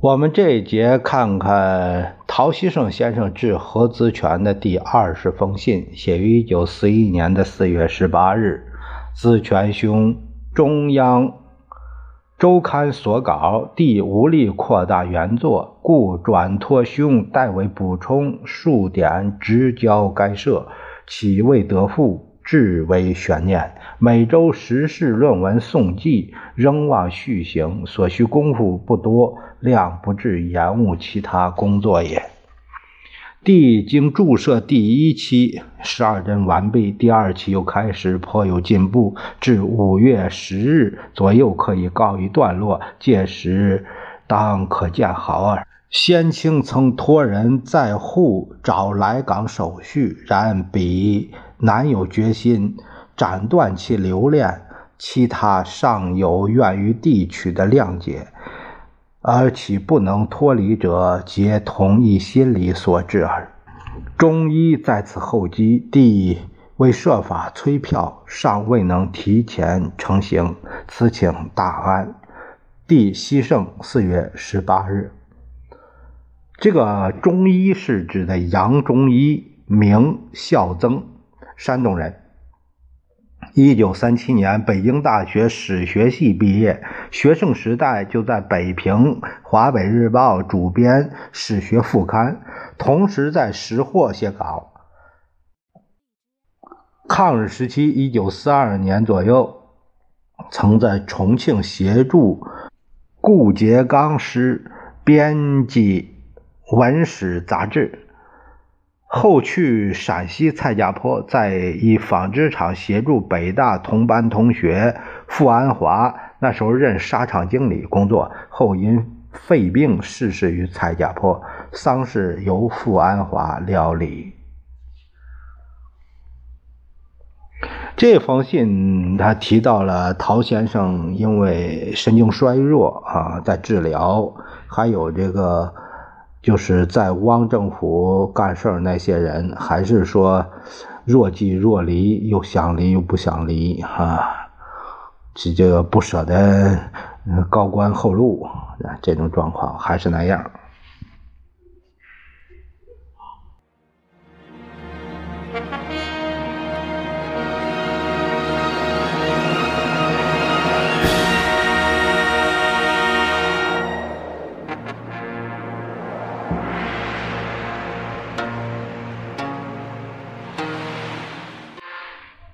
我们这一节看看陶希圣先生致何姿权的第二十封信，写于一九四一年的四月十八日。子权兄，中央周刊所稿，弟无力扩大原作，故转托兄代为补充数点，直交该社，岂未得复？至为悬念。每周时事论文诵记仍望续行，所需功夫不多，量不至延误其他工作也。地经注射第一期十二针完毕，第二期又开始颇有进步，至五月十日左右可以告一段落。届时当可见好耳。先清曾托人在沪找来港手续，然彼。难有决心斩断其留恋，其他尚有愿于地取的谅解，而其不能脱离者，皆同一心理所致耳。中医在此后机，弟为设法催票，尚未能提前成行，此请大安。弟西圣四月十八日。这个中医是指的杨中医，名孝增。山东人，一九三七年北京大学史学系毕业，学生时代就在北平《华北日报》主编史学副刊，同时在《识货》写稿。抗日时期，一九四二年左右，曾在重庆协助顾颉刚师编辑《文史》杂志。后去陕西蔡家坡，在一纺织厂协助北大同班同学傅安华，那时候任纱厂经理工作。后因肺病逝世于蔡家坡，丧事由傅安华料理。这封信他提到了陶先生因为神经衰弱啊，在治疗，还有这个。就是在汪政府干事儿那些人，还是说若即若离，又想离又不想离，啊，这就不舍得高官厚禄，这种状况还是那样。Bye.